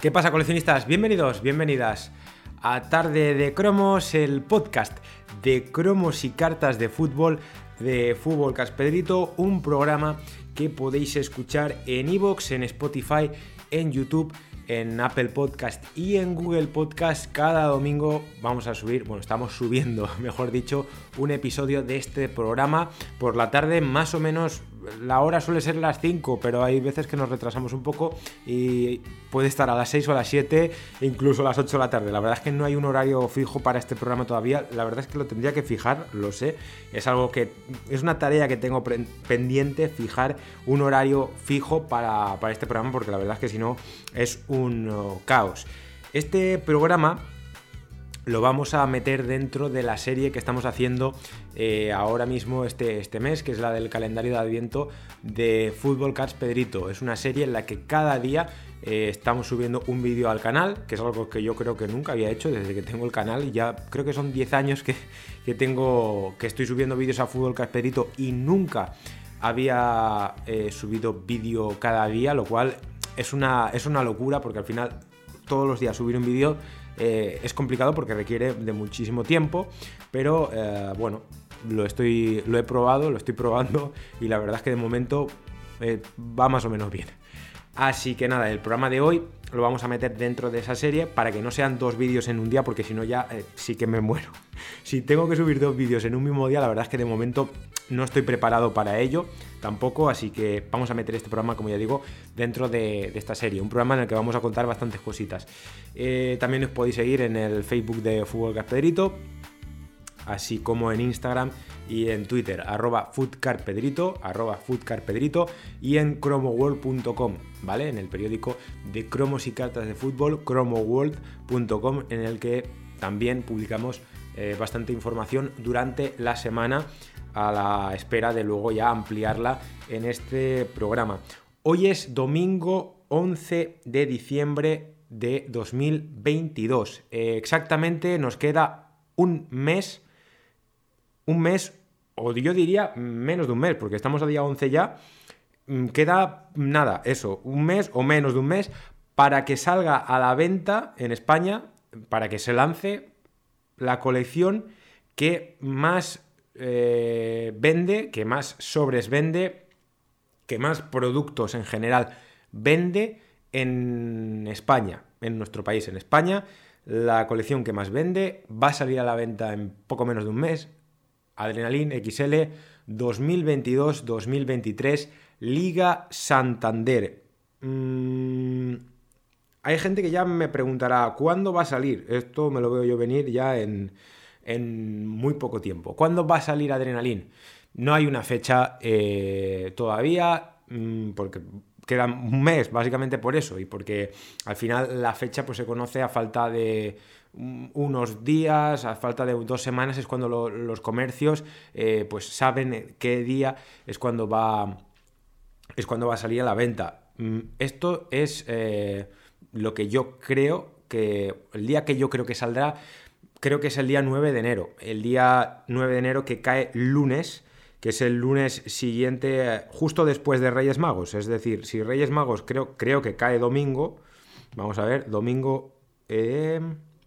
¿Qué pasa, coleccionistas? Bienvenidos, bienvenidas a Tarde de Cromos, el podcast de cromos y cartas de fútbol de Fútbol Caspedrito, un programa que podéis escuchar en iVoox, en Spotify, en YouTube en Apple Podcast y en Google Podcast. Cada domingo vamos a subir, bueno, estamos subiendo, mejor dicho, un episodio de este programa por la tarde, más o menos. La hora suele ser las 5, pero hay veces que nos retrasamos un poco y puede estar a las 6 o a las 7, incluso a las 8 de la tarde. La verdad es que no hay un horario fijo para este programa todavía. La verdad es que lo tendría que fijar, lo sé. Es algo que es una tarea que tengo pendiente, fijar un horario fijo para, para este programa, porque la verdad es que si no es un oh, caos. Este programa lo vamos a meter dentro de la serie que estamos haciendo eh, ahora mismo este, este mes, que es la del calendario de Adviento de Fútbol Cats Pedrito. Es una serie en la que cada día eh, estamos subiendo un vídeo al canal, que es algo que yo creo que nunca había hecho desde que tengo el canal. Y ya creo que son 10 años que, tengo, que estoy subiendo vídeos a Fútbol Cats Pedrito y nunca había eh, subido vídeo cada día, lo cual es una, es una locura porque al final todos los días subir un vídeo eh, es complicado porque requiere de muchísimo tiempo, pero eh, bueno, lo, estoy, lo he probado, lo estoy probando y la verdad es que de momento eh, va más o menos bien. Así que nada, el programa de hoy lo vamos a meter dentro de esa serie para que no sean dos vídeos en un día, porque si no ya sí que me muero. Si tengo que subir dos vídeos en un mismo día, la verdad es que de momento no estoy preparado para ello tampoco, así que vamos a meter este programa, como ya digo, dentro de, esta serie. Un programa en el que vamos a contar bastantes cositas. Eh, también os podéis seguir en el Facebook de Fútbol Caspedrito, así como en Instagram y en Twitter, arroba foodcarpedrito, arroba y en cromoworld.com, ¿vale? En el periódico de cromos y cartas de fútbol, cromoworld.com, en el que también publicamos eh, bastante información durante la semana a la espera de luego ya ampliarla en este programa. Hoy es domingo 11 de diciembre de 2022. Eh, exactamente nos queda un mes, un mes, o yo diría menos de un mes, porque estamos a día 11 ya. Mm, queda nada, eso, un mes o menos de un mes para que salga a la venta en España, para que se lance la colección que más eh, vende, que más sobres vende, que más productos en general vende en España, en nuestro país, en España. La colección que más vende va a salir a la venta en poco menos de un mes. Adrenalin XL 2022-2023 Liga Santander. Mm, hay gente que ya me preguntará, ¿cuándo va a salir? Esto me lo veo yo venir ya en, en muy poco tiempo. ¿Cuándo va a salir Adrenalin? No hay una fecha eh, todavía, mm, porque queda un mes, básicamente por eso, y porque al final la fecha pues, se conoce a falta de unos días, a falta de dos semanas es cuando los comercios eh, pues saben qué día es cuando va es cuando va a salir a la venta. Mm, esto es eh, lo que yo creo que el día que yo creo que saldrá creo que es el día 9 de enero. El día 9 de enero que cae lunes, que es el lunes siguiente, justo después de Reyes Magos. Es decir, si Reyes Magos creo, creo que cae domingo, vamos a ver, domingo... Eh,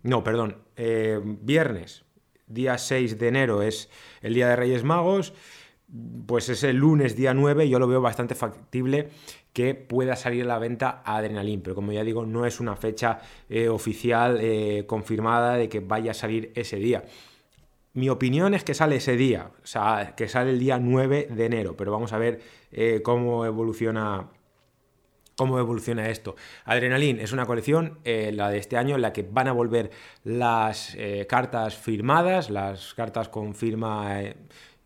no, perdón, eh, viernes, día 6 de enero es el día de Reyes Magos, pues es el lunes día 9, yo lo veo bastante factible que pueda salir a la venta Adrenalin, pero como ya digo, no es una fecha eh, oficial eh, confirmada de que vaya a salir ese día. Mi opinión es que sale ese día, o sea, que sale el día 9 de enero, pero vamos a ver eh, cómo evoluciona cómo evoluciona esto. Adrenalin es una colección, la de este año, en la que van a volver las cartas firmadas, las cartas con firma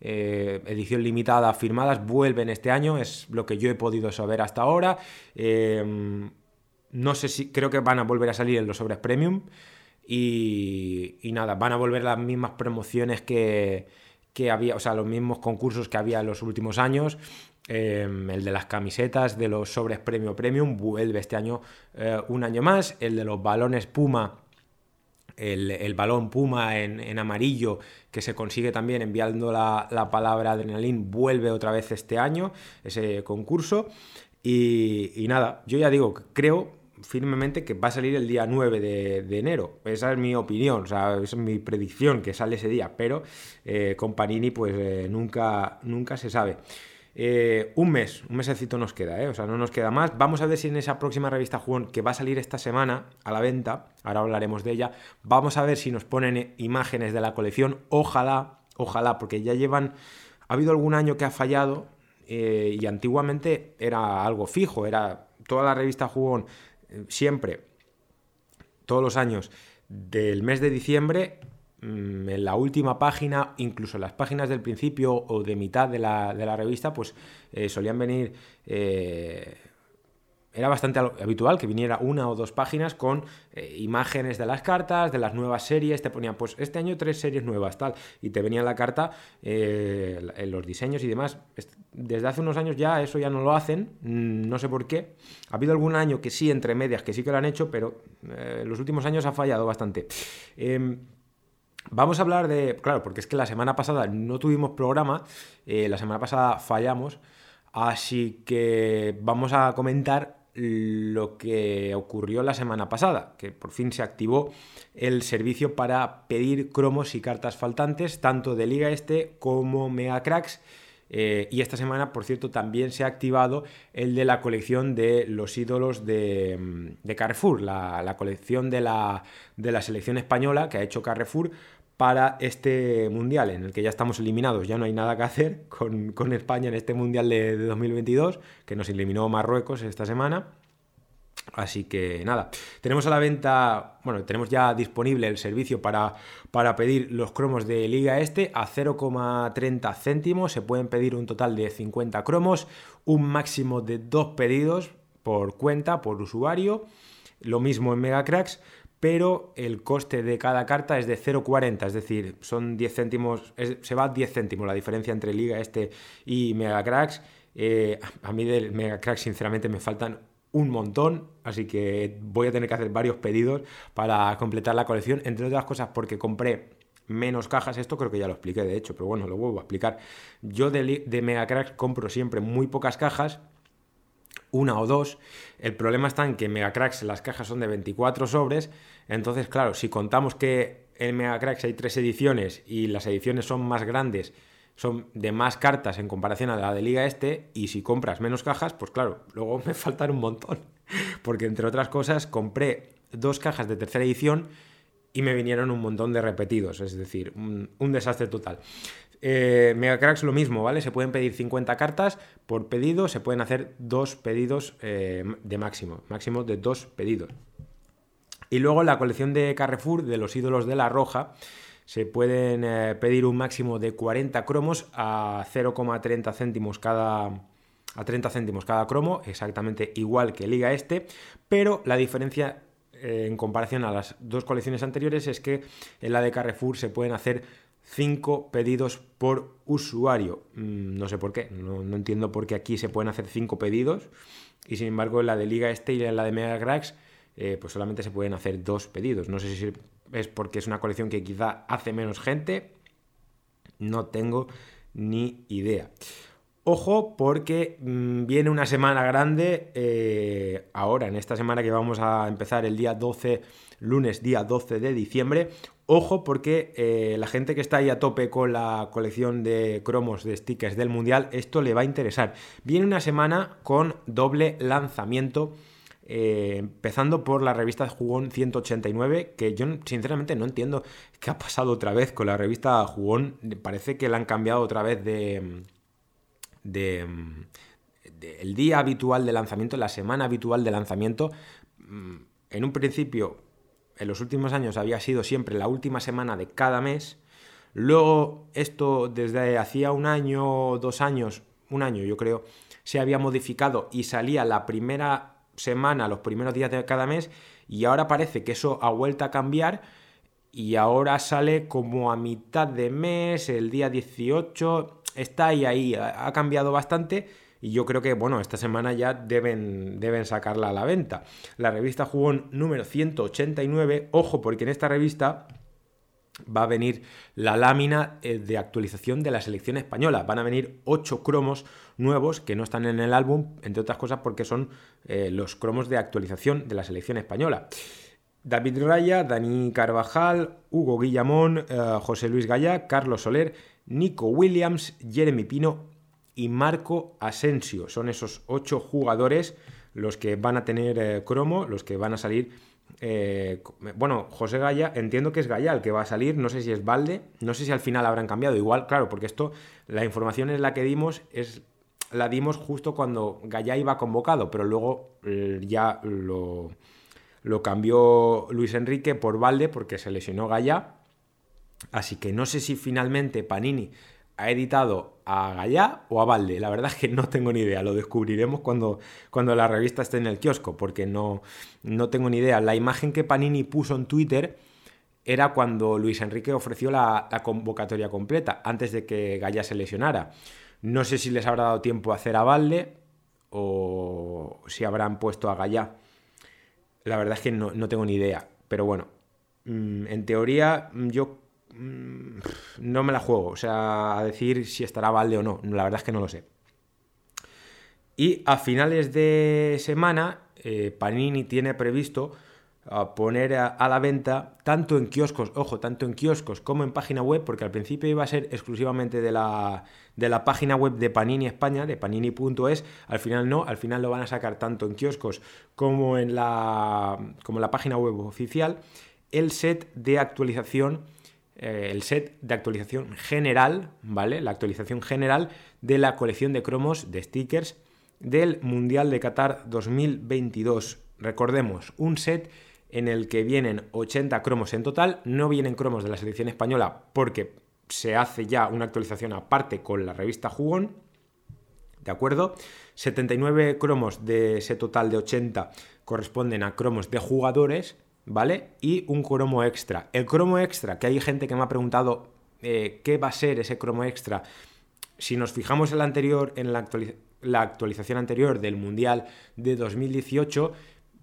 edición limitada firmadas vuelven este año, es lo que yo he podido saber hasta ahora. Em, no sé si creo que van a volver a salir en los sobres premium. Y, nada, van a volver las mismas promociones que, había, o sea, los mismos concursos que había en los últimos años. Em, el de las camisetas de los sobres premio premium vuelve este año eh, un año más. El de los balones Puma el, balón Puma en, amarillo que se consigue también enviando la, palabra adrenalín vuelve otra vez este año, ese concurso. Y, nada, yo ya digo, creo firmemente que va a salir el día 9 de, enero. Esa es mi opinión, esa es mi predicción que sale ese día, pero eh, con Panini pues eh, nunca, nunca se sabe. Eh, un mes, un mesecito nos queda, o sea, no nos queda más. Vamos a ver si en esa próxima revista Jugón, que va a salir esta semana a la venta, ahora hablaremos de ella, vamos a ver si nos ponen imágenes de la colección. Ojalá, ojalá, porque ya llevan, ha habido algún año que ha fallado y antiguamente era algo fijo, era toda la revista Jugón siempre, todos los años, del mes de diciembre, en la última página, incluso en las páginas del principio o de mitad de la, revista, pues eh, solían venir eh, era bastante habitual que viniera una o dos páginas con eh, imágenes de las cartas, de las nuevas series, te ponían, pues este año tres series nuevas, tal, y te venía la carta, eh, los diseños y demás. Desde hace unos años ya eso ya no lo hacen, mm, no sé por qué. Ha habido algún año que sí, entre medias, que sí que lo han hecho, pero eh, los últimos años ha fallado bastante. Vamos a hablar de, claro, porque es que la semana pasada no tuvimos programa, la semana pasada fallamos, así que vamos a comentar lo que ocurrió la semana pasada, que por fin se activó el servicio para pedir cromos y cartas faltantes, tanto de Liga Este como Mega Cracks. Eh, y esta semana, por cierto, también se ha activado el de la colección de los ídolos de, Carrefour, la, colección de la, de la selección española que ha hecho Carrefour para este mundial en el que ya estamos eliminados, ya no hay nada que hacer con, España en este mundial de, 2022, que nos eliminó Marruecos esta semana. Así que nada, tenemos a la venta, bueno, tenemos ya disponible el servicio para, para pedir los cromos de Liga Este a 0,30 céntimos. Se pueden pedir un total de 50 cromos, un máximo de dos pedidos por cuenta, por usuario. Lo mismo en Megacracks, pero el coste de cada carta es de 0,40, es decir, son 10 céntimos, se va a 10 céntimos la diferencia entre Liga Este y Megacracks. Eh, a mí del Megacracks sinceramente me faltan un montón, así que voy a tener que hacer varios pedidos para completar la colección, entre otras cosas porque compré menos cajas, esto creo que ya lo expliqué de hecho, pero bueno, lo vuelvo a explicar. Yo de, de Megacracks compro siempre muy pocas cajas una o dos. El problema está en que en Megacracks las cajas son de 24 sobres. Entonces, claro, si contamos que en Megacracks hay tres ediciones y las ediciones son más grandes, son de más cartas en comparación a la de Liga Este, y si compras menos cajas, pues claro, luego me faltan un montón. Porque entre otras cosas, compré dos cajas de tercera edición y me vinieron un montón de repetidos, es decir, un, desastre total. Eh, Megacracks lo mismo, ¿vale? Se pueden pedir 50 cartas por pedido, se pueden hacer dos pedidos eh, de máximo, máximo de dos pedidos. Y luego la colección de Carrefour de los ídolos de la roja se pueden eh, pedir un máximo de 40 cromos a 0,30 céntimos cada, a 30 céntimos cada cromo, exactamente igual que Liga Este, pero la diferencia en comparación a las dos colecciones anteriores es que en la de Carrefour se pueden hacer 5 pedidos por usuario. Mm, no sé por qué, no, entiendo por qué aquí se pueden hacer 5 pedidos y sin embargo en la de Liga Este y en la de Mega Cracks eh, pues solamente se pueden hacer dos pedidos. No sé si es porque es una colección que quizá hace menos gente, no tengo ni idea. Ojo porque mm, viene una semana grande eh, ahora, en esta semana que vamos a empezar el día 12, lunes día 12 de diciembre. Ojo porque eh, la gente que está ahí a tope con la colección de cromos de stickers del Mundial, esto le va a interesar. Viene una semana con doble lanzamiento. Eh, empezando por la revista Jugón 189, que yo sinceramente no entiendo qué ha pasado otra vez con la revista Jugón. Parece que la han cambiado otra vez de, de, el día habitual de lanzamiento, la semana habitual de lanzamiento. Mm, en un principio, en los últimos años había sido siempre la última semana de cada mes. Luego, esto desde hacía un año, dos años, un año yo creo, se había modificado y salía la primera semana, los primeros días de cada mes, y ahora parece que eso ha vuelto a cambiar y ahora sale como a mitad de mes, el día 18, está ahí, ahí, ha cambiado bastante y yo creo que, bueno, esta semana ya deben, deben sacarla a la venta. La revista Jugón número 189, ojo, porque en esta revista va a venir la lámina eh, de actualización de la selección española. Van a venir ocho cromos nuevos que no están en el álbum, entre otras cosas porque son eh, los cromos de actualización de la selección española. David Raya, Dani Carvajal, Hugo Guillamón, eh, José Luis Gallá, Carlos Soler, Nico Williams, Jeremy Pino y Marco Asensio. Son esos ocho jugadores los que van a tener cromo, los que van a salir eh, bueno, José Gaya, entiendo que es Gaya el que va a salir, no sé si es Valde, no sé si al final habrán cambiado, igual, claro, porque esto, la información es la que dimos, es la dimos justo cuando Gaya iba convocado, pero luego eh, ya lo, lo cambió Luis Enrique por Valde porque se lesionó Gaya, así que no sé si finalmente Panini ha editado a Gallá o a Valde. La verdad es que no tengo ni idea. Lo descubriremos cuando, cuando la revista esté en el kiosco, porque no, no tengo ni idea. La imagen que Panini puso en Twitter era cuando Luis Enrique ofreció la, convocatoria completa, antes de que Gallá se lesionara. No sé si les habrá dado tiempo a hacer a Valde o si habrán puesto a Gallá. La verdad es que no, no tengo ni idea. Pero bueno, mm, en teoría yo no me la juego, o sea, a decir si estará Valde o no, la verdad es que no lo sé. Y a finales de semana, eh, Panini tiene previsto ah, poner a, la venta tanto en kioscos, ojo, tanto en kioscos como en página web, porque al principio iba a ser exclusivamente de la, de la página web de Panini España, de panini.es, al final no, al final lo van a sacar tanto en kioscos como en la, como en la página web oficial, el set de actualización eh, el set de actualización general, ¿vale? La actualización general de la colección de cromos de stickers del Mundial de Qatar 2022. Recordemos, un set en el que vienen 80 cromos en total, no vienen cromos de la selección española porque se hace ya una actualización aparte con la revista Jugón, ¿de acuerdo? 79 cromos de ese total de 80 corresponden a cromos de jugadores ¿vale? Y un cromo extra. El cromo extra, que hay gente que me ha preguntado eh, qué va a ser ese cromo extra. Si nos fijamos en la anterior, en la, actualización anterior del Mundial de 2018,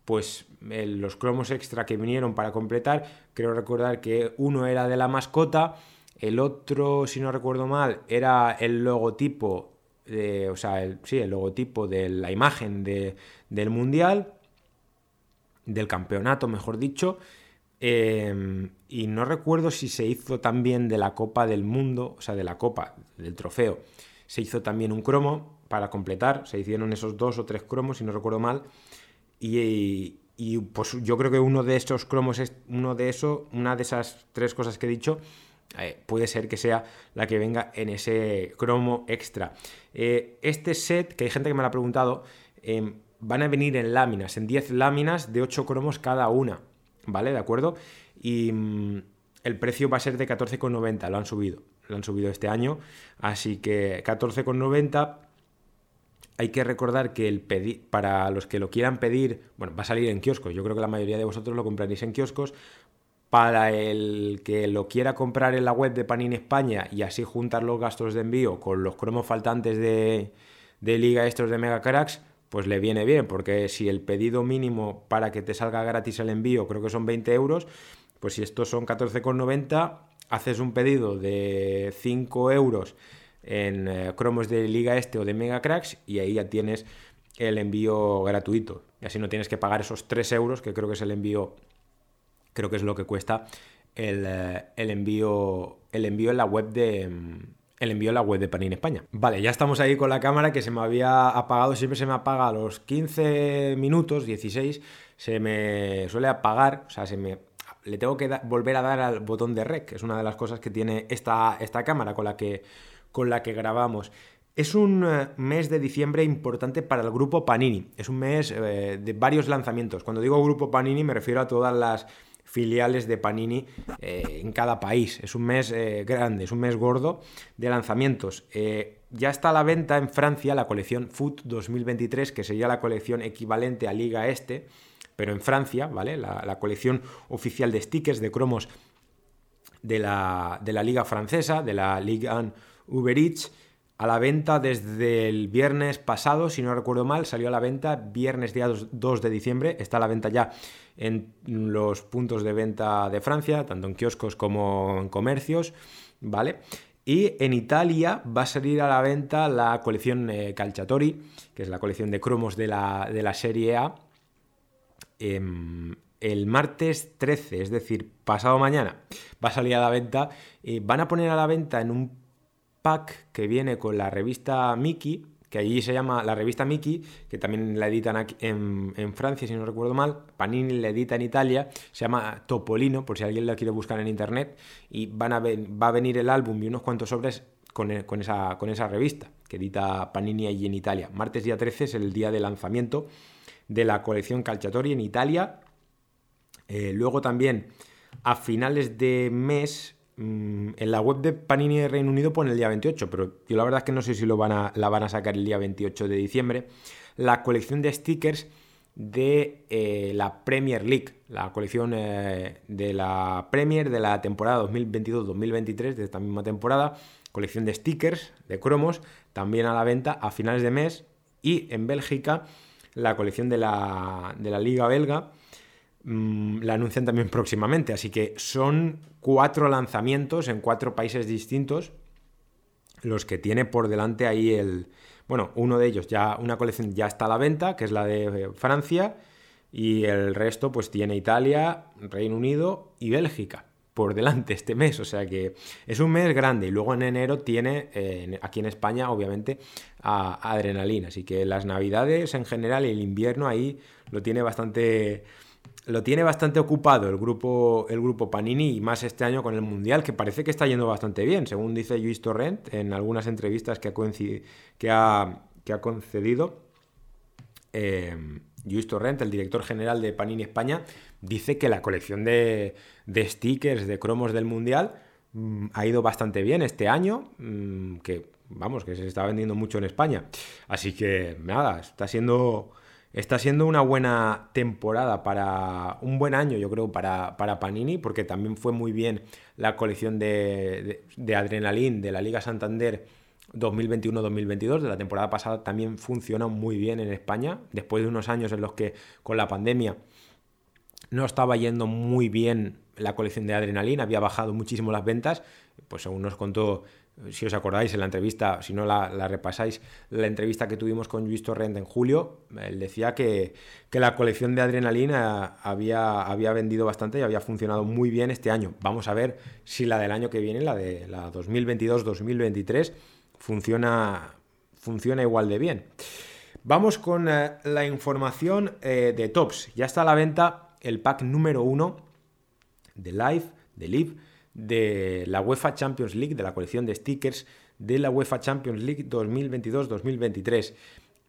pues eh, los cromos extra que vinieron para completar, creo recordar que uno era de la mascota, el otro, si no recuerdo mal, era el logotipo, de, o sea, sí, el logotipo de la imagen del Mundial, del campeonato, mejor dicho. Em, y no recuerdo si se hizo también de la Copa del Mundo, o sea, de la Copa, del trofeo. Se hizo también un cromo para completar, se hicieron esos dos o tres cromos, si no recuerdo mal. Y, pues yo creo que uno de esos cromos es uno de eso, una de esas tres cosas que he dicho, eh, puede ser que sea la que venga en ese cromo extra. Eh, este set, que hay gente que me lo ha preguntado, em, van a venir en láminas, en 10 láminas de 8 cromos cada una, ¿vale? ¿De acuerdo? Y mm, el precio va a ser de 14,90, lo han subido, lo han subido este año, así que 14,90 hay que recordar que el para los que lo quieran pedir, bueno, va a salir en kioscos. Yo creo que la mayoría de vosotros lo compraréis en kioscos. Para el que lo quiera comprar en la web de Panini España y así juntar los gastos de envío con los cromos faltantes de, Liga estos de Mega Cracks, pues le viene bien, porque si el pedido mínimo para que te salga gratis el envío creo que son 20 euros, pues si estos son 14,90, haces un pedido de 5 euros en eh, cromos de Liga Este o de Mega Cracks y ahí ya tienes el envío gratuito. Y así no tienes que pagar esos 3 euros, que creo que es el envío, creo que es lo que cuesta el, eh, el envío, el envío en la web de mm, el envío a la web de Panini España. Vale, ya estamos ahí con la cámara que se me había apagado, siempre se me apaga a los 15 minutos, 16, se me suele apagar, o sea, se me le tengo que volver a dar al botón de rec, es una de las cosas que tiene esta, esta cámara con la que, con la que grabamos. Es un eh, mes de diciembre importante para el grupo Panini. Es un mes eh, de varios lanzamientos. Cuando digo grupo Panini me refiero a todas las filiales de Panini eh, en cada país. Es un mes eh, grande, es un mes gordo de lanzamientos. Eh, ya está a la venta en Francia la colección Foot 2023, que sería la colección equivalente a Liga Este, pero en Francia, ¿vale? La, colección oficial de stickers, de cromos de la, de la Liga Francesa, de la Ligue 1 Uber Eats. A la venta desde el viernes pasado, si no recuerdo mal, salió a la venta viernes día 2 de diciembre, está a la venta ya en los puntos de venta de Francia, tanto en kioscos como en comercios, ¿vale? Y en Italia va a salir a la venta la colección eh, Calciatori, que es la colección de cromos de la, de la serie A, em, el martes 13, es decir, pasado mañana, va a salir a la venta. y van a poner a la venta en un pack que viene con la revista Mickey, que allí se llama la revista Mickey, que también la editan en, Francia, si no recuerdo mal. Panini la edita en Italia, se llama Topolino, por si alguien la quiere buscar en internet. Y van a va a venir el álbum y unos cuantos sobres con, esa, con esa revista que edita Panini allí en Italia. Martes día 13 es el día de lanzamiento de la colección Calciatori en Italia. Eh, luego también a finales de mes en la web de Panini de Reino Unido pone el día 28, pero yo la verdad es que no sé si lo van a, la van a sacar el día 28 de diciembre. La colección de stickers de eh, la Premier League, la colección eh, de la Premier de la temporada 2022-2023, de esta misma temporada, colección de stickers, de cromos, también a la venta a finales de mes. Y en Bélgica, la colección de la Liga Belga, Mm, la anuncian también próximamente. Así que son cuatro lanzamientos en cuatro países distintos los que tiene por delante ahí el... Bueno, uno de ellos ya, una colección ya está a la venta, que es la de eh, Francia, y el resto pues tiene Italia, Reino Unido y Bélgica por delante este mes, o sea que es un mes grande. Y luego en enero tiene eh, aquí en España obviamente a, adrenalina, así que las navidades en general y el invierno ahí lo tiene bastante lo tiene bastante ocupado el grupo, el grupo Panini y más este año con el Mundial, que parece que está yendo bastante bien, según dice Luis Torrent en algunas entrevistas que ha, que ha, que ha concedido. Eh, Luis Torrent, el director general de Panini España, dice que la colección de, stickers, de cromos del Mundial mm, ha ido bastante bien este año, mm, que vamos, que se está vendiendo mucho en España. Así que nada, está siendo Está siendo una buena temporada para un buen año, yo creo, para, para Panini, porque también fue muy bien la colección de, de, Adrenalin de la Liga Santander 2021-2022. De la temporada pasada también funcionó muy bien en España, después de unos años en los que con la pandemia no estaba yendo muy bien la colección de Adrenalin, había bajado muchísimo las ventas, pues según nos contó si os acordáis en la entrevista, si no la, repasáis, la entrevista que tuvimos con Luis Torrent en julio, él decía que, la colección de adrenalina había, había vendido bastante y había funcionado muy bien este año. Vamos a ver si la del año que viene, la de la 2022-2023, funciona, funciona igual de bien. Vamos con eh, la información eh, de Tops. Ya está a la venta el pack número uno de Live, de Live de la UEFA Champions League, de la colección de stickers de la UEFA Champions League 2022-2023.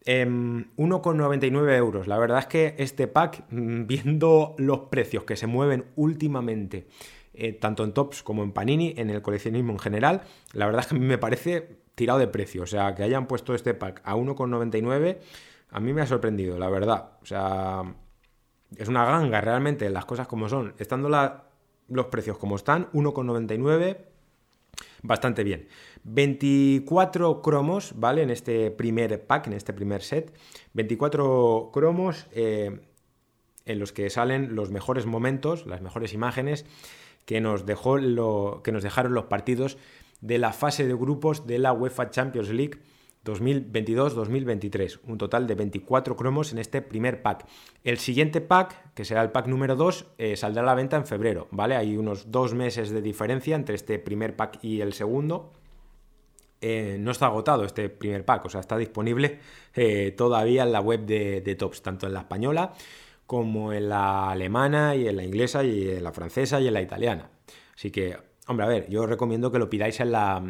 1,99 euros. La verdad es que este pack, mm, viendo los precios que se mueven últimamente, eh, tanto en Tops como en Panini, en el coleccionismo en general, la verdad es que a mí me parece tirado de precio. O sea, que hayan puesto este pack a 1,99, a mí me ha sorprendido, la verdad. O sea, es una ganga realmente, las cosas como son. Estando la los precios como están, 1,99, bastante bien. 24 cromos, ¿vale? En este primer pack, en este primer set. 24 cromos eh, en los que salen los mejores momentos, las mejores imágenes que nos, dejó lo, que nos dejaron los partidos de la fase de grupos de la UEFA Champions League 2022-2023. Un total de 24 cromos en este primer pack. El siguiente pack, que será el pack número 2, eh, saldrá a la venta en febrero, ¿vale? Hay unos dos meses de diferencia entre este primer pack y el segundo. Eh, no está agotado este primer pack, o sea, está disponible eh, todavía en la web de, Tops, tanto en la española como en la alemana y en la inglesa y en la francesa y en la italiana. Así que, hombre, a ver, yo os recomiendo que lo pidáis en la,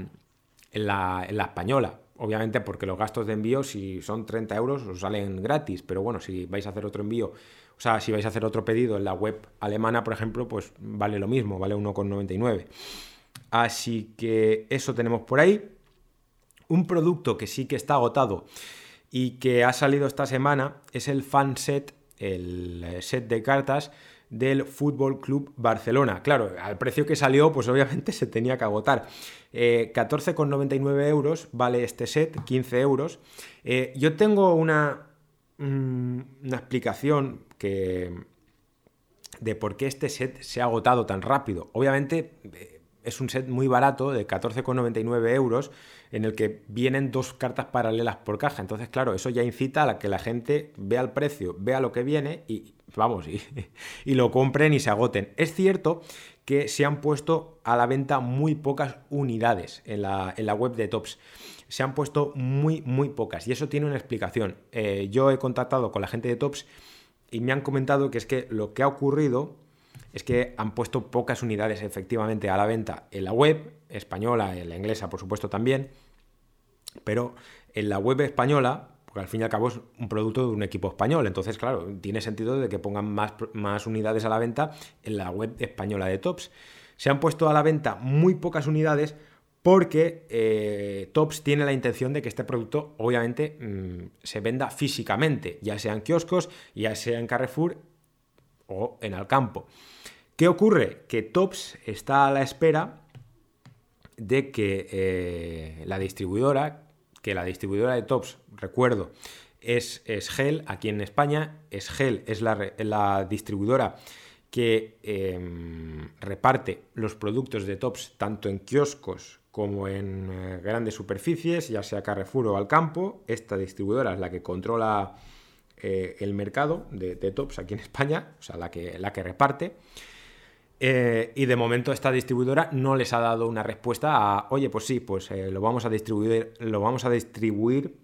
en la española, obviamente porque los gastos de envío, si son 30 euros, os salen gratis, pero bueno, si vais a hacer otro envío, o sea, si vais a hacer otro pedido en la web alemana, por ejemplo, pues vale lo mismo, vale 1,99. Así que eso tenemos por ahí. Un producto que sí que está agotado y que ha salido esta semana es el fan set, el set de cartas del Fútbol Club Barcelona. Claro, al precio que salió, pues obviamente se tenía que agotar. 14,99 euros vale este set, 15 euros. yo tengo una, mm, una explicación que, de por qué este set se ha agotado tan rápido. Obviamente eh, es un set muy barato de 14,99 euros en el que vienen dos cartas paralelas por caja. Entonces, claro, eso ya incita a que la gente vea el precio, vea lo que viene y vamos, y, lo compren y se agoten. Es cierto que se han puesto a la venta muy pocas unidades en la, web de Tops. Se han puesto muy, muy pocas y eso tiene una explicación. Eh, yo he contactado con la gente de Tops y me han comentado que es que lo que ha ocurrido es que han puesto pocas unidades efectivamente a la venta en la web española, en la inglesa por supuesto también, pero en la web española, porque al fin y al cabo es un producto de un equipo español, entonces claro, tiene sentido de que pongan más, más unidades a la venta en la web española de Tops. Se han puesto a la venta muy pocas unidades porque eh, Tops tiene la intención de que este producto obviamente mm, se venda físicamente, ya sea en kioscos, ya sea en Carrefour o en Alcampo. ¿Qué ocurre? Que Tops está a la espera de que eh, la distribuidora, que la distribuidora de Tops, recuerdo, es, es Gel aquí en España, es Gel, es la, la distribuidora que em, reparte los productos de Tops tanto en kioscos como en eh, grandes superficies, ya sea Carrefour o Alcampo. Esta distribuidora es la que controla eh, el mercado de, tops aquí en España, o sea, la que, la que reparte. Eh, y de momento esta distribuidora no les ha dado una respuesta a, oye, pues sí, pues lo vamos a distribuir, lo vamos a distribuir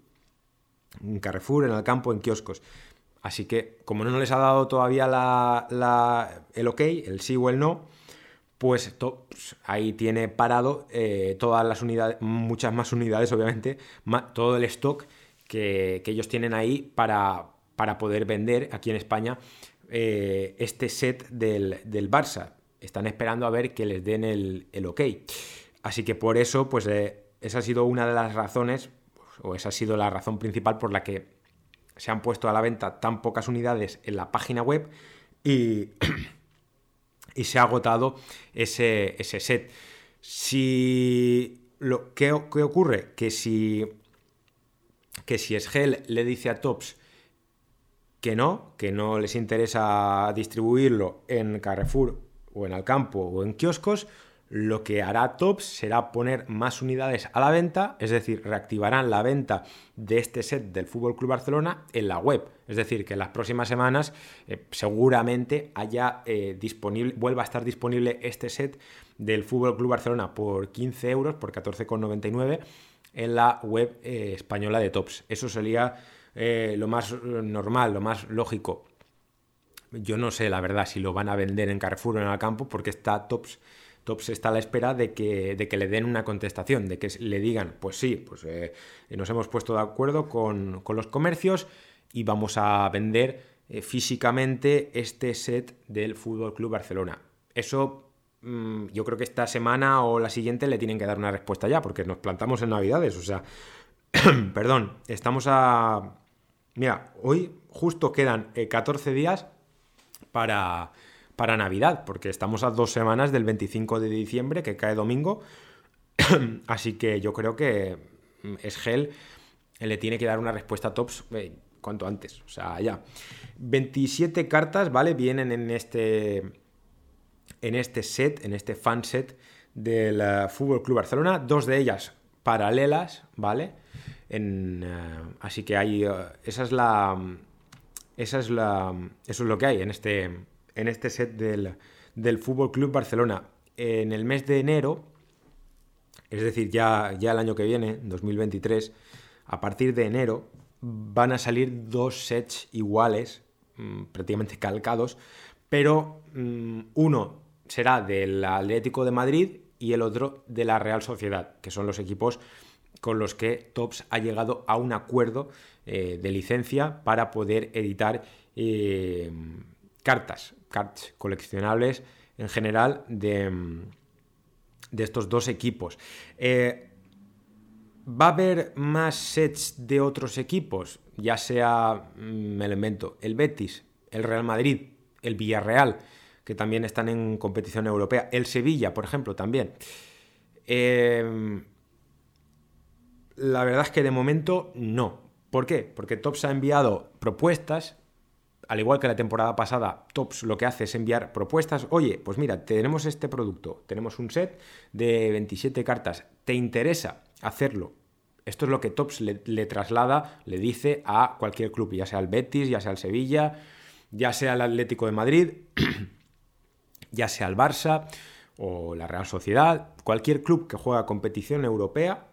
en Carrefour, en Alcampo, en kioscos. Así que, como no les ha dado todavía el ok, el sí o el no, pues, pues ahí tiene parado eh, todas las unidades, muchas más unidades, obviamente, todo el stock que, ellos tienen ahí para, para, poder vender aquí en España eh, este set del, Barça. Están esperando a ver que les den el, ok. Así que por eso, pues eh, esa ha sido una de las razones, o esa ha sido la razón principal por la que se han puesto a la venta tan pocas unidades en la página web y y se ha agotado ese, set. Si lo, ¿qué, ocurre? Que si, que si Sgel le dice a Tops que no, que no les interesa distribuirlo en Carrefour o en Alcampo o en kioscos, lo que hará Tops será poner más unidades a la venta, es decir, reactivarán la venta de este set del Fútbol Club Barcelona en la web. Es decir, que en las próximas semanas eh, seguramente haya eh, disponible, vuelva a estar disponible este set del Fútbol Club Barcelona por 15 euros, por 14,99 en la web eh, española de Tops. Eso sería lo más normal, lo más lógico. Yo no sé, la verdad, si lo van a vender en Carrefour o en el campo, porque está Tops Tops está a la espera de que, le den una contestación, de que le digan, pues sí, pues eh, nos hemos puesto de acuerdo con, los comercios y vamos a vender eh, físicamente este set del Fútbol Club Barcelona. Eso mm, yo creo que esta semana o la siguiente le tienen que dar una respuesta ya, porque nos plantamos en Navidades, o sea, perdón, estamos a... Mira, hoy justo quedan 14 eh, días para, para Navidad, porque estamos a dos semanas del 25 de diciembre, que cae domingo. Así que yo creo que mm, Esgel le tiene que dar una respuesta a Tops eh, cuanto antes. O sea, ya. 27 cartas, ¿vale? Vienen en este. En este set, en este fan set del uh, Fútbol Club Barcelona. Dos de ellas paralelas, ¿vale? Eh, así que hay. la. Esa es la. Eso es lo que hay en este en este set del, del Fútbol Club Barcelona. En el mes de enero, es decir, ya, ya el año que viene, 2023, a partir de enero van a salir dos sets iguales, mm, prácticamente calcados, pero mm, uno será del Atlético de Madrid y el otro de la Real Sociedad, que son los equipos con los que Tops ha llegado a un acuerdo eh, de licencia para poder editar eh, cartas cards coleccionables en general de, de estos dos equipos. Eh, ¿Va a haber más sets de otros equipos? Ya sea, mm, me lo invento, el Betis, el Real Madrid, el Villarreal. que también están en competición europea. El Sevilla, por ejemplo, también. La verdad es que de momento no. ¿Por qué? Porque Tops ha enviado propuestas, al igual que la temporada pasada, Tops lo que hace es enviar propuestas. Oye, pues mira, tenemos este producto, tenemos un set de 27 cartas, ¿te interesa hacerlo? Esto es lo que Tops le, traslada, le dice a cualquier club, ya sea el Betis, ya sea el Sevilla, ya sea el Atlético de Madrid, ya sea el Barça o la Real Sociedad, cualquier club que juega competición europea,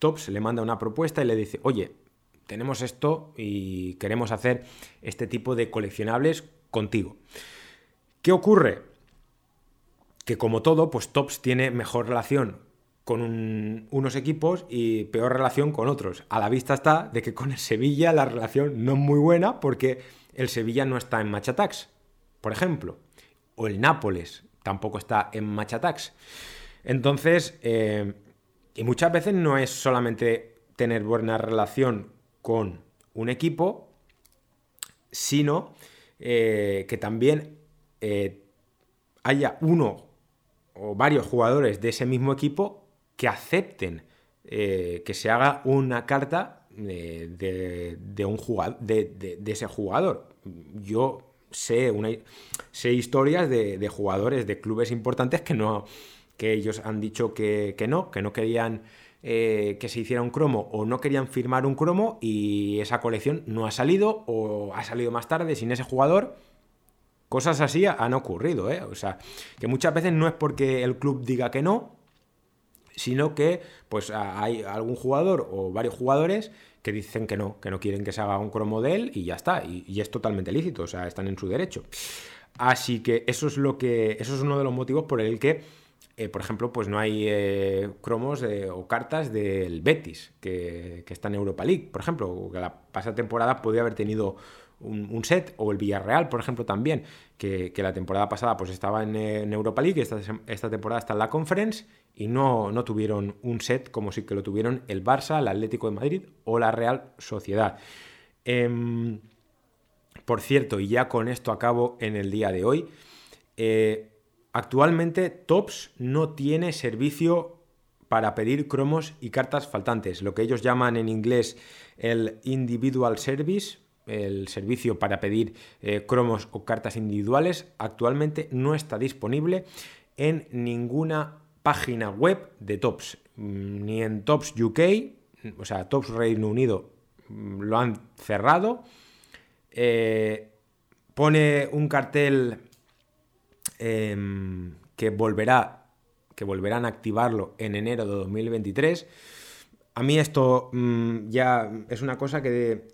Tops le manda una propuesta y le dice, oye, tenemos esto y queremos hacer este tipo de coleccionables contigo. ¿Qué ocurre? Que como todo, pues Tops tiene mejor relación con unos equipos y peor relación con otros. A la vista está de que con el Sevilla la relación no es muy buena porque el Sevilla no está en Machatax, por ejemplo. O el Nápoles tampoco está en Machatax. Entonces, eh, y muchas veces no es solamente tener buena relación con un equipo, sino eh, que también eh, haya uno o varios jugadores de ese mismo equipo que acepten eh, que se haga una carta de, un jugador, de, ese jugador. Yo sé, una, sé historias de, jugadores de clubes importantes que no que ellos han dicho que, que no, que no querían eh, que se hiciera un cromo o no querían firmar un cromo y esa colección no ha salido o ha salido más tarde sin ese jugador. Cosas así han ocurrido, ¿eh? O sea, que muchas veces no es porque el club diga que no, sino que pues hay algún jugador o varios jugadores que dicen que no, que no quieren que se haga un cromo de él y ya está, y, y es totalmente lícito, o sea, están en su derecho. Así que eso es lo que, eso es uno de los motivos por el que eh, por ejemplo, pues no hay eh, cromos o cartas del Betis, que, está en Europa League, por ejemplo, que la pasada temporada podía haber tenido un, set, o el Villarreal, por ejemplo, también, que, la temporada pasada pues estaba en, Europa League, esta, esta, temporada está en la Conference, y no, no tuvieron un set como sí que lo tuvieron el Barça, el Atlético de Madrid o la Real Sociedad. Em, por cierto, y ya con esto acabo en el día de hoy, eh, Actualmente Tops no tiene servicio para pedir cromos y cartas faltantes, lo que ellos llaman en inglés el individual service, el servicio para pedir eh, cromos o cartas individuales, actualmente no está disponible en ninguna página web de Tops, mm, ni en Tops UK, o sea, Tops Reino Unido mm, lo han cerrado. Eh, pone un cartel Em, que volverá, que volverán a activarlo en enero de 2023. A mí esto mm, ya es una cosa que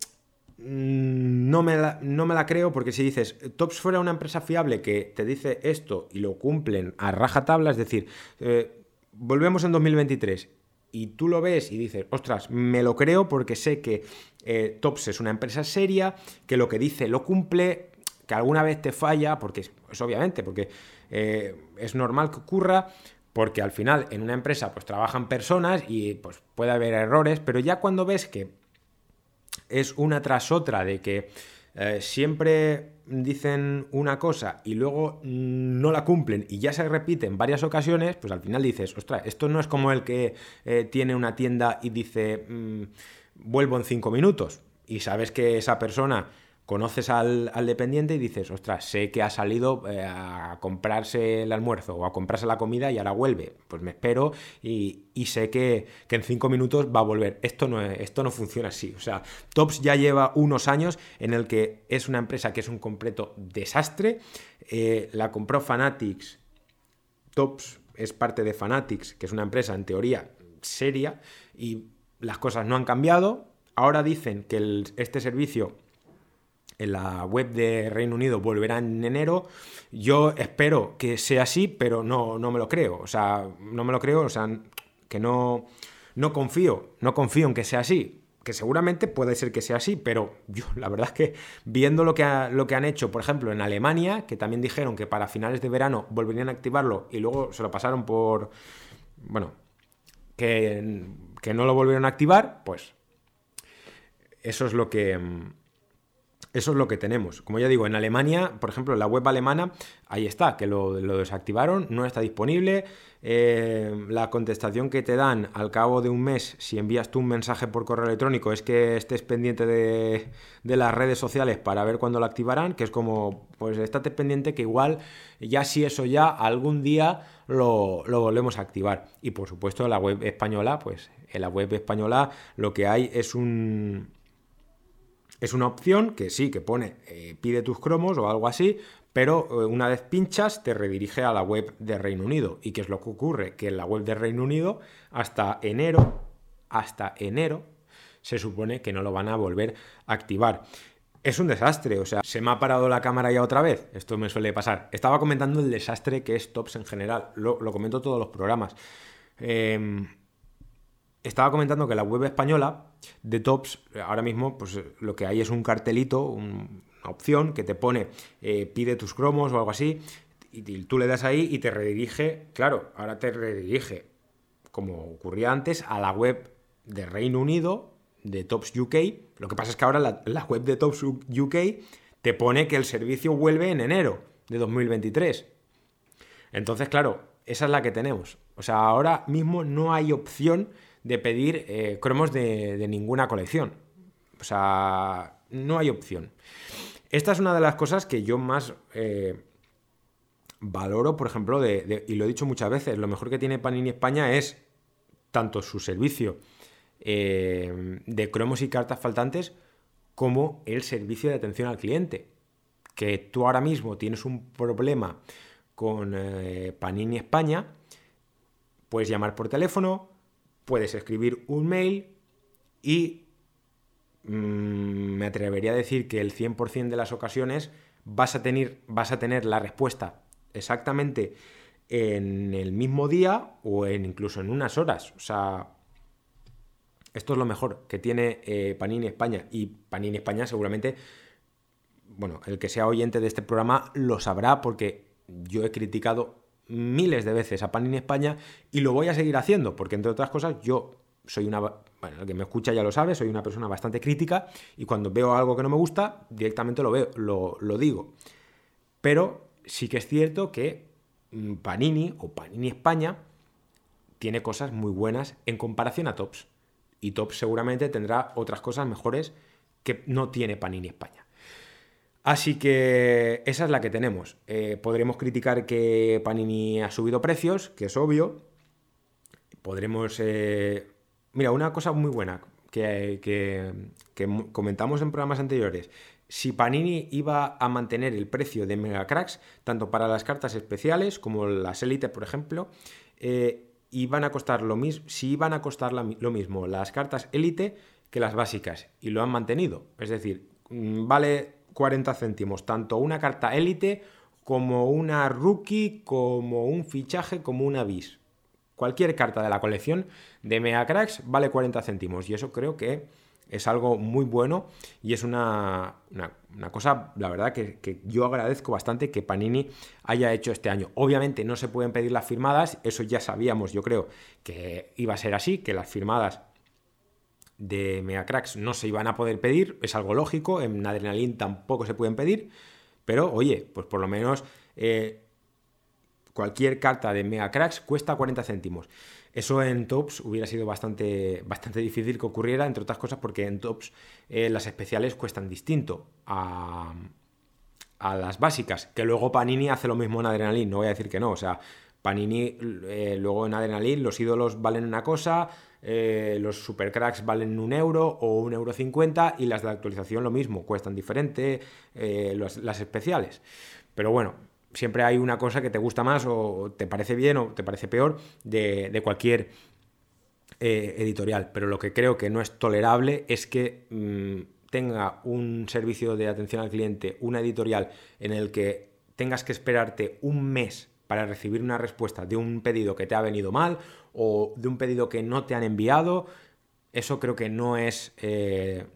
mm, no, me la, no, me la, creo porque si dices, Tops fuera una empresa fiable que te dice esto y lo cumplen a rajatabla, es decir, eh, volvemos en 2023 y tú lo ves y dices, ostras, me lo creo porque sé que eh, Tops es una empresa seria, que lo que dice lo cumple, que alguna vez te falla, porque es pues obviamente, porque eh, es normal que ocurra, porque al final en una empresa pues trabajan personas y pues puede haber errores, pero ya cuando ves que es una tras otra de que eh, siempre dicen una cosa y luego no la cumplen y ya se repite en varias ocasiones, pues al final dices, ostras, esto no es como el que eh, tiene una tienda y dice, mm, vuelvo en cinco minutos y sabes que esa persona conoces al, dependiente y dices, ostras, sé que ha salido eh, a comprarse el almuerzo o a comprarse la comida y ahora vuelve. Pues me espero y, sé que, en cinco minutos va a volver. Esto no, esto no funciona así. O sea, Tops ya lleva unos años en el que es una empresa que es un completo desastre. Eh, la compró Fanatics. Tops es parte de Fanatics, que es una empresa en teoría seria y las cosas no han cambiado. Ahora dicen que este servicio en la web de Reino Unido volverá en enero. Yo espero que sea así, pero no, no me lo creo. O sea, no me lo creo, o sea, que no, no confío, no confío en que sea así. Que seguramente puede ser que sea así, pero yo la verdad es que viendo lo que, lo que han hecho, por ejemplo, en Alemania, que también dijeron que para finales de verano volverían a activarlo y luego se lo pasaron por. Bueno, que, que no lo volvieron a activar, pues eso es lo que Eso es lo que tenemos. Como ya digo, en Alemania, por ejemplo, la web alemana, ahí está, que lo, desactivaron, no está disponible. Eh, la contestación que te dan al cabo de un mes, si envías tú un mensaje por correo electrónico, es que estés pendiente de, las redes sociales para ver cuándo lo activarán, que es como, pues estate pendiente que igual, ya si eso ya, algún día lo, lo volvemos a activar. Y por supuesto, la web española, pues en la web española lo que hay es un es una opción que sí, que pone eh, pide tus cromos o algo así, pero eh, una vez pinchas te redirige a la web de Reino Unido. ¿Y qué es lo que ocurre? Que en la web de Reino Unido hasta enero, hasta enero, se supone que no lo van a volver a activar. Es un desastre, o sea, se me ha parado la cámara ya otra vez, esto me suele pasar. Estaba comentando el desastre que es Tops en general, lo, lo comento todos los programas. Eh, estaba comentando que la web española de Tops, ahora mismo, pues lo que hay es un cartelito, una opción que te pone eh, pide tus cromos o algo así, y, tú le das ahí y te redirige, claro, ahora te redirige, como ocurría antes, a la web de Reino Unido, de Tops UK. Lo que pasa es que ahora la, la web de Tops UK te pone que el servicio vuelve en enero de 2023. Entonces, claro, esa es la que tenemos. O sea, ahora mismo no hay opción de pedir eh, cromos de, ninguna colección. O sea, no hay opción. Esta es una de las cosas que yo más eh, valoro, por ejemplo, de, y lo he dicho muchas veces, lo mejor que tiene Panini España es tanto su servicio eh, de cromos y cartas faltantes como el servicio de atención al cliente. Que tú ahora mismo tienes un problema con Panini España, puedes llamar por teléfono, puedes escribir un mail y mm, me atrevería a decir que el 100% de las ocasiones vas a, tener, vas a tener la respuesta exactamente en el mismo día o en, incluso en unas horas. O sea, esto es lo mejor que tiene eh, Panini España y Panini España seguramente, bueno, el que sea oyente de este programa lo sabrá porque yo he criticado miles de veces a Panini España y lo voy a seguir haciendo, porque entre otras cosas yo soy una, bueno, el que me escucha ya lo sabe, soy una persona bastante crítica y cuando veo algo que no me gusta, directamente lo veo, lo, lo digo. Pero sí que es cierto que mm, Panini o Panini España tiene cosas muy buenas en comparación a Tops. Y Tops seguramente tendrá otras cosas mejores que no tiene Panini España. Así que esa es la que tenemos. Eh, podremos criticar que Panini ha subido precios, que es obvio. Podremos... Eh, mira, una cosa muy buena que, comentamos en programas anteriores. Si Panini iba a mantener el precio de Mega Cracks, tanto para las cartas especiales como las Elite, por ejemplo, eh, iban a costar lo mismo, si iban a costar lo mismo las cartas Elite que las básicas, y lo han mantenido. Es decir, mm, vale 40 céntimos, tanto una carta élite como una rookie, como un fichaje, como una bis. Cualquier carta de la colección de Mega Cracks vale 40 céntimos y eso creo que es algo muy bueno y es una, cosa, la verdad, que, que, yo agradezco bastante que Panini haya hecho este año. Obviamente no se pueden pedir las firmadas, eso ya sabíamos, yo creo que iba a ser así, que las firmadas de Megacracks no se iban a poder pedir, es algo lógico, en Adrenaline tampoco se pueden pedir, pero oye, pues por lo menos eh, cualquier carta de Megacracks cuesta 40 céntimos. Eso en Tops hubiera sido bastante, bastante difícil que ocurriera, entre otras cosas porque en Tops eh, las especiales cuestan distinto a, a las básicas, que luego Panini hace lo mismo en Adrenaline, no voy a decir que no, o sea, Panini eh, luego en Adrenaline los ídolos valen una cosa, eh, los supercracks valen un euro o un euro cincuenta y las de actualización lo mismo, cuestan diferente eh, las especiales. Pero bueno, siempre hay una cosa que te gusta más o te parece bien o te parece peor de, cualquier eh, editorial. Pero lo que creo que no es tolerable es que mm, tenga un servicio de atención al cliente, una editorial en el que tengas que esperarte un mes para recibir una respuesta de un pedido que te ha venido mal o de un pedido que no te han enviado, eso creo que no es, eh,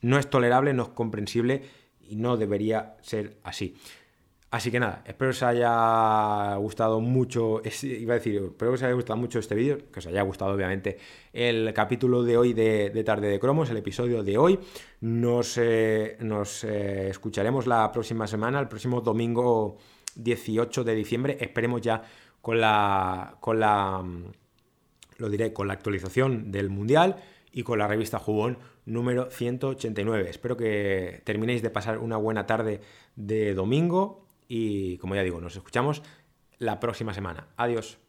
no es tolerable, no es comprensible y no debería ser así. Así que nada, espero que os haya gustado mucho, iba a decir, espero que os haya gustado mucho este vídeo, que os haya gustado obviamente el capítulo de hoy de, Tarde de Cromos, el episodio de hoy. Nos, eh, nos eh, escucharemos la próxima semana, el próximo domingo 18 de diciembre, esperemos ya con la, con la, lo diré, con la actualización del Mundial y con la revista Jugón número 189. Espero que terminéis de pasar una buena tarde de domingo y como ya digo, nos escuchamos la próxima semana. Adiós.